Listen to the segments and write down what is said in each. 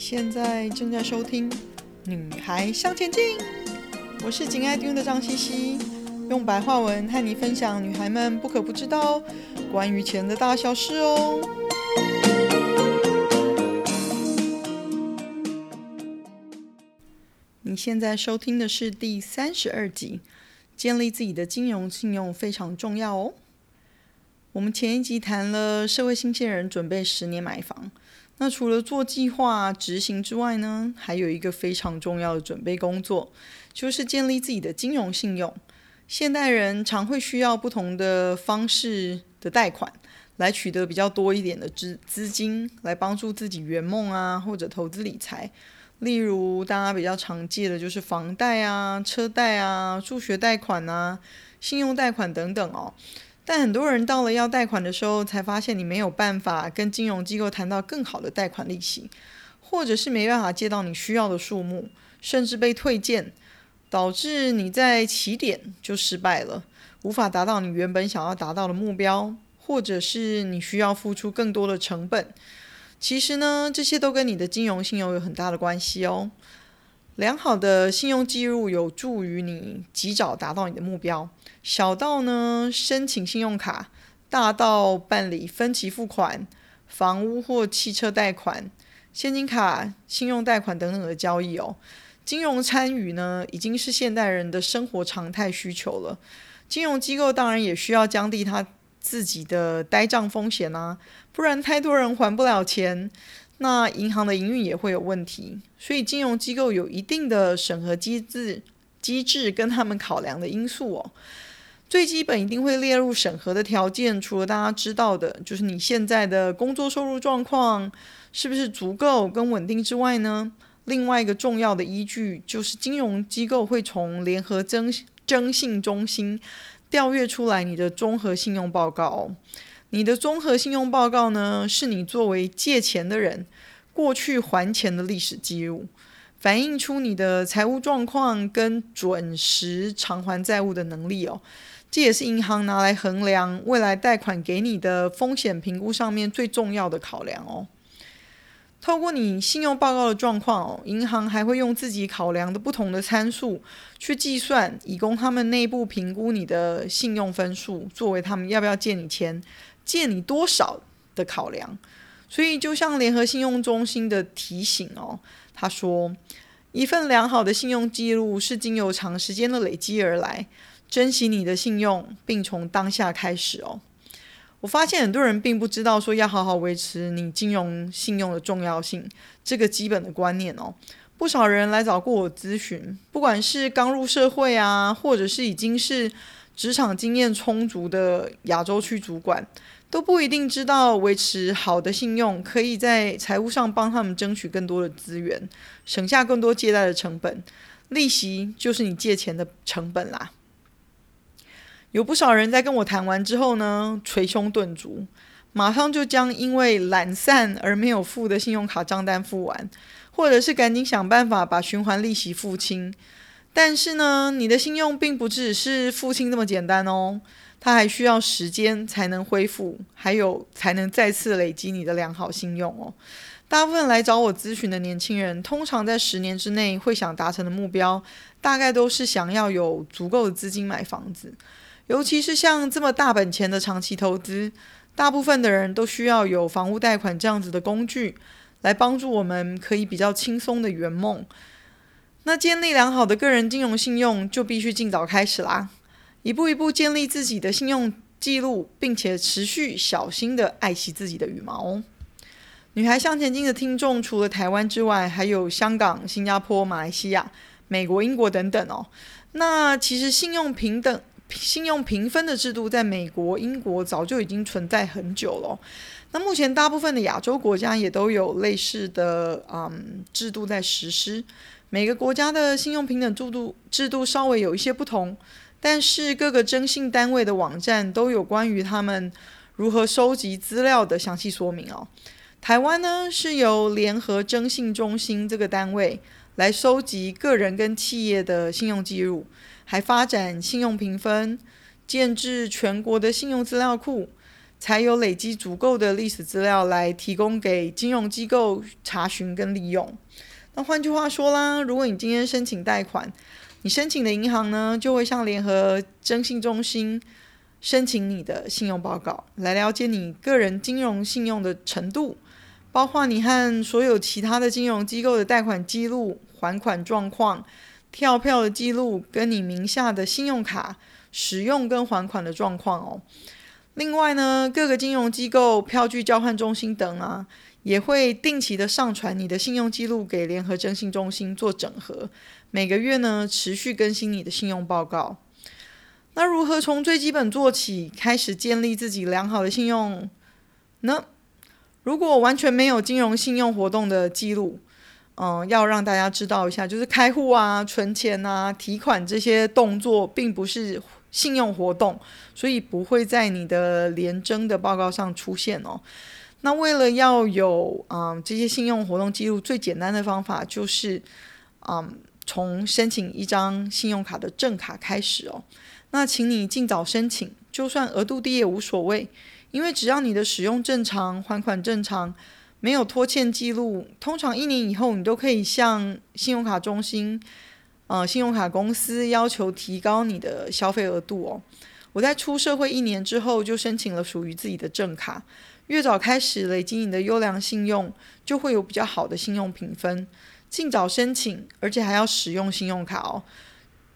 现在正在收听《女孩向前进》，我是紧爱听的张茜茜，用白话文和你分享女孩们不可不知道关于钱的大小事哦。你现在收听的是第三十二集，建立自己的金融信用非常重要哦。我们前一集谈了社会新鲜人准备十年买房。那除了做计划执行之外呢，还有一个非常重要的准备工作，就是建立自己的金融信用。现代人常会需要不同的方式的贷款，来取得比较多一点的资资金，来帮助自己圆梦啊，或者投资理财。例如大家比较常借的就是房贷啊、车贷啊、助学贷款啊、信用贷款等等哦。但很多人到了要贷款的时候，才发现你没有办法跟金融机构谈到更好的贷款利息，或者是没办法借到你需要的数目，甚至被退件，导致你在起点就失败了，无法达到你原本想要达到的目标，或者是你需要付出更多的成本。其实呢，这些都跟你的金融信用有很大的关系哦。良好的信用记录有助于你及早达到你的目标。小到呢，申请信用卡，大到办理分期付款、房屋或汽车贷款、现金卡、信用贷款等等的交易哦。金融参与呢，已经是现代人的生活常态需求了。金融机构当然也需要降低他自己的呆账风险啊，不然太多人还不了钱，那银行的营运也会有问题。所以金融机构有一定的审核机制、机制跟他们考量的因素哦。最基本一定会列入审核的条件，除了大家知道的，就是你现在的工作收入状况是不是足够跟稳定之外呢，另外一个重要的依据就是金融机构会从联合征征信中心调阅出来你的综合信用报告。你的综合信用报告呢，是你作为借钱的人过去还钱的历史记录，反映出你的财务状况跟准时偿还债务的能力哦。这也是银行拿来衡量未来贷款给你的风险评估上面最重要的考量哦。透过你信用报告的状况哦，银行还会用自己考量的不同的参数去计算，以供他们内部评估你的信用分数，作为他们要不要借你钱、借你多少的考量。所以，就像联合信用中心的提醒哦，他说，一份良好的信用记录是经由长时间的累积而来。珍惜你的信用，并从当下开始哦。我发现很多人并不知道说要好好维持你金融信用的重要性，这个基本的观念哦。不少人来找过我咨询，不管是刚入社会啊，或者是已经是职场经验充足的亚洲区主管，都不一定知道维持好的信用可以在财务上帮他们争取更多的资源，省下更多借贷的成本，利息就是你借钱的成本啦。有不少人在跟我谈完之后呢，捶胸顿足，马上就将因为懒散而没有付的信用卡账单付完，或者是赶紧想办法把循环利息付清。但是呢，你的信用并不只是付清这么简单哦，它还需要时间才能恢复，还有才能再次累积你的良好信用哦。大部分来找我咨询的年轻人，通常在十年之内会想达成的目标，大概都是想要有足够的资金买房子。尤其是像这么大本钱的长期投资，大部分的人都需要有房屋贷款这样子的工具，来帮助我们可以比较轻松的圆梦。那建立良好的个人金融信用，就必须尽早开始啦，一步一步建立自己的信用记录，并且持续小心的爱惜自己的羽毛哦。女孩向前进的听众，除了台湾之外，还有香港、新加坡、马来西亚、美国、英国等等哦。那其实信用平等。信用评分的制度在美国、英国早就已经存在很久了。那目前大部分的亚洲国家也都有类似的嗯制度在实施。每个国家的信用评等制度制度稍微有一些不同，但是各个征信单位的网站都有关于他们如何收集资料的详细说明哦。台湾呢是由联合征信中心这个单位来收集个人跟企业的信用记录。还发展信用评分，建置全国的信用资料库，才有累积足够的历史资料来提供给金融机构查询跟利用。那换句话说啦，如果你今天申请贷款，你申请的银行呢，就会向联合征信中心申请你的信用报告，来了解你个人金融信用的程度，包括你和所有其他的金融机构的贷款记录、还款状况、跳票的记录，跟你名下的信用卡使用跟还款的状况哦。另外呢，各个金融机构、票据交换中心等啊，也会定期的上传你的信用记录给联合征信中心做整合，每个月呢持续更新你的信用报告。那如何从最基本做起，开始建立自己良好的信用呢？如果完全没有金融信用活动的记录，嗯，要让大家知道一下，就是开户啊、存钱啊、提款这些动作，并不是信用活动，所以不会在你的联征的报告上出现哦。那为了要有嗯这些信用活动记录，最简单的方法就是嗯从申请一张信用卡的正卡开始哦。那请你尽早申请，就算额度低也无所谓，因为只要你的使用正常、还款正常，没有拖欠记录，通常一年以后你都可以向信用卡中心、呃信用卡公司要求提高你的消费额度哦。我在出社会一年之后就申请了属于自己的正卡，越早开始累积你的优良信用，就会有比较好的信用评分。尽早申请，而且还要使用信用卡哦，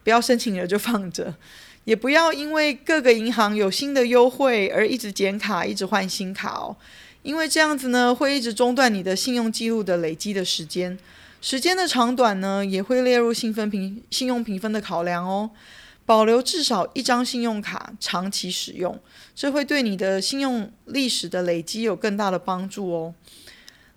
不要申请了就放着。也不要因为各个银行有新的优惠而一直剪卡，一直换新卡哦，因为这样子呢，会一直中断你的信用记录的累积的时间，时间的长短呢，也会列入信分评信用评分的考量哦。保留至少一张信用卡长期使用，这会对你的信用历史的累积有更大的帮助哦。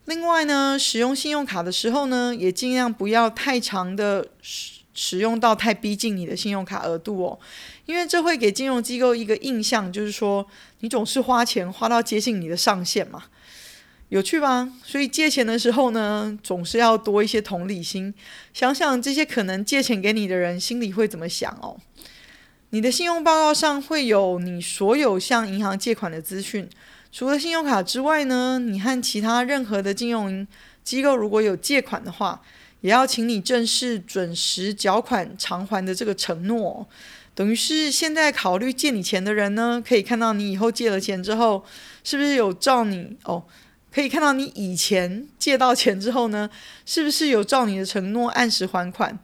另外呢，使用信用卡的时候呢，也尽量不要太长的使使用到太逼近你的信用卡额度哦，因为这会给金融机构一个印象，就是说你总是花钱花到接近你的上限嘛，有趣吧？所以借钱的时候呢，总是要多一些同理心，想想这些可能借钱给你的人心里会怎么想哦。你的信用报告上会有你所有向银行借款的资讯，除了信用卡之外呢，你和其他任何的金融机构如果有借款的话。也要请你正式准时缴款偿还的这个承诺，等于是现在考虑借你钱的人呢，可以看到你以后借了钱之后，是不是有照你哦？可以看到你以前借到钱之后呢，是不是有照你的承诺按时还款？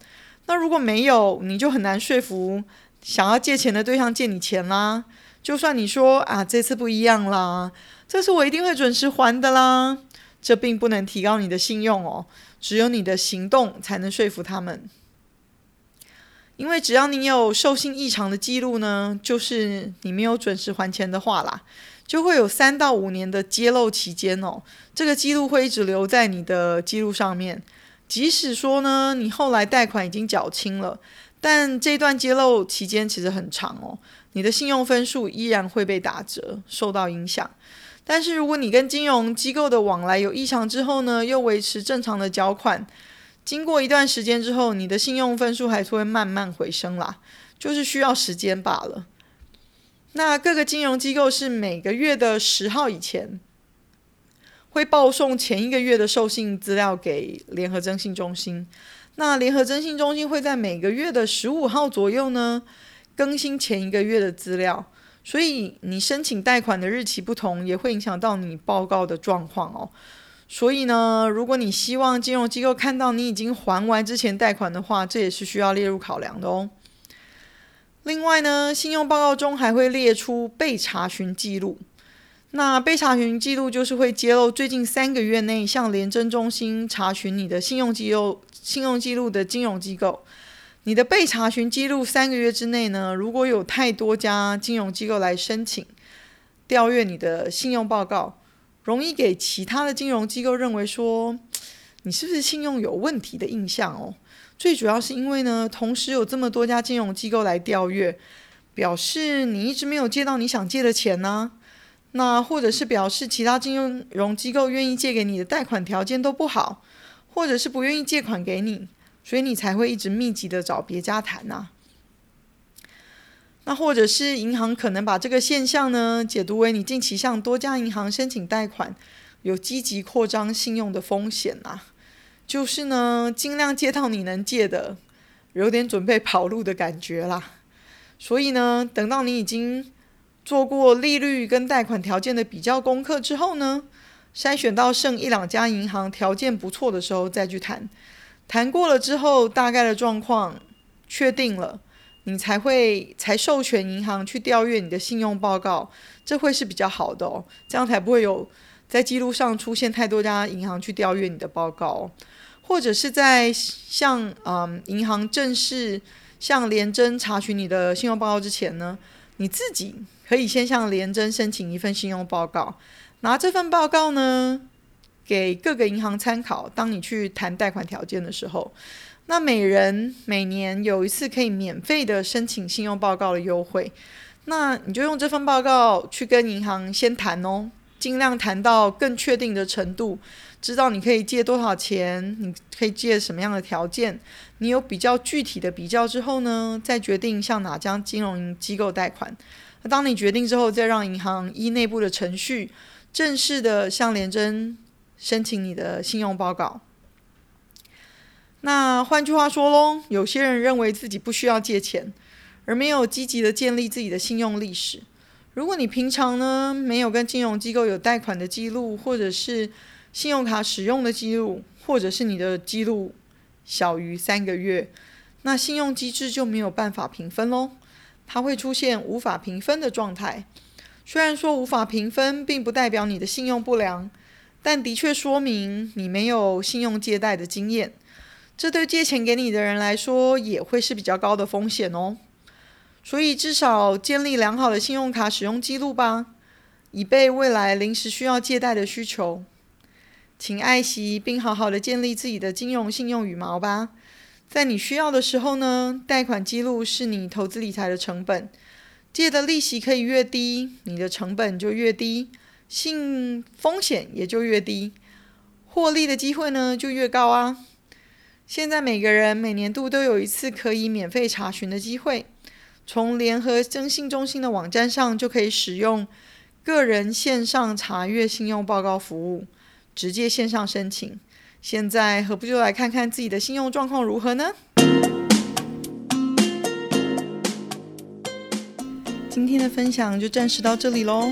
那如果没有，你就很难说服想要借钱的对象借你钱啦。就算你说啊，这次不一样啦，这次我一定会准时还的啦，这并不能提高你的信用哦。只有你的行动才能说服他们，因为只要你有授信异常的记录呢，就是你没有准时还钱的话啦，就会有三到五年的揭露期间哦。这个记录会一直留在你的记录上面，即使说呢，你后来贷款已经缴清了，但这段揭露期间其实很长哦，你的信用分数依然会被打折，受到影响。但是如果你跟金融机构的往来有异常之后呢，又维持正常的缴款，经过一段时间之后，你的信用分数还是会慢慢回升啦，就是需要时间罢了。那各个金融机构是每个月的十号以前会报送前一个月的授信资料给联合征信中心，那联合征信中心会在每个月的十五号左右呢更新前一个月的资料。所以你申请贷款的日期不同，也会影响到你报告的状况哦。所以呢，如果你希望金融机构看到你已经还完之前贷款的话，这也是需要列入考量的哦。另外呢，信用报告中还会列出被查询记录。那被查询记录就是会揭露最近三个月内向联征中心查询你的信用记录、信用记录的金融机构。你的被查询记录三个月之内呢，如果有太多家金融机构来申请调阅你的信用报告，容易给其他的金融机构认为说你是不是信用有问题的印象哦。最主要是因为呢，同时有这么多家金融机构来调阅，表示你一直没有借到你想借的钱呢。那或者是表示其他金融机构愿意借给你的贷款条件都不好，或者是不愿意借款给你。所以你才会一直密集的找别家谈呐。那或者是银行可能把这个现象呢解读为你近期向多家银行申请贷款，有积极扩张信用的风险啊，就是呢尽量借到你能借的，有点准备跑路的感觉啦。所以呢，等到你已经做过利率跟贷款条件的比较功课之后呢，筛选到剩一两家银行条件不错的时候再去谈。谈过了之后，大概的状况确定了。你才会才授权银行去调阅你的信用报告，这会是比较好的哦，这样才不会有在记录上出现太多家银行去调阅你的报告，或者是在向嗯银行正式向联征查询你的信用报告之前呢，你自己可以先向联征申请一份信用报告，拿这份报告呢给各个银行参考，当你去谈贷款条件的时候。那每人每年有一次可以免费的申请信用报告的优惠，那你就用这份报告去跟银行先谈哦，尽量谈到更确定的程度，知道你可以借多少钱，你可以借什么样的条件，你有比较具体的比较之后呢，再决定向哪家金融机构贷款。那当你决定之后，再让银行依内部的程序，正式的向联征申请你的信用报告。那换句话说喽，有些人认为自己不需要借钱，而没有积极的建立自己的信用历史。如果你平常呢没有跟金融机构有贷款的记录，或者是信用卡使用的记录，或者是你的记录小于三个月，那信用机制就没有办法评分喽，它会出现无法评分的状态。虽然说无法评分，并不代表你的信用不良，但的确说明你没有信用借贷的经验。这对借钱给你的人来说也会是比较高的风险哦，所以至少建立良好的信用卡使用记录吧，以备未来临时需要借贷的需求。请爱惜并好好的建立自己的金融信用羽毛吧，在你需要的时候呢，贷款记录是你投资理财的成本，借的利息可以越低，你的成本就越低，信风险也就越低，获利的机会呢就越高啊。现在每个人每年度都有一次可以免费查询的机会，从联合征信中心的网站上就可以使用个人线上查阅信用报告服务，直接线上申请。现在何不就来看看自己的信用状况如何呢？今天的分享就暂时到这里喽，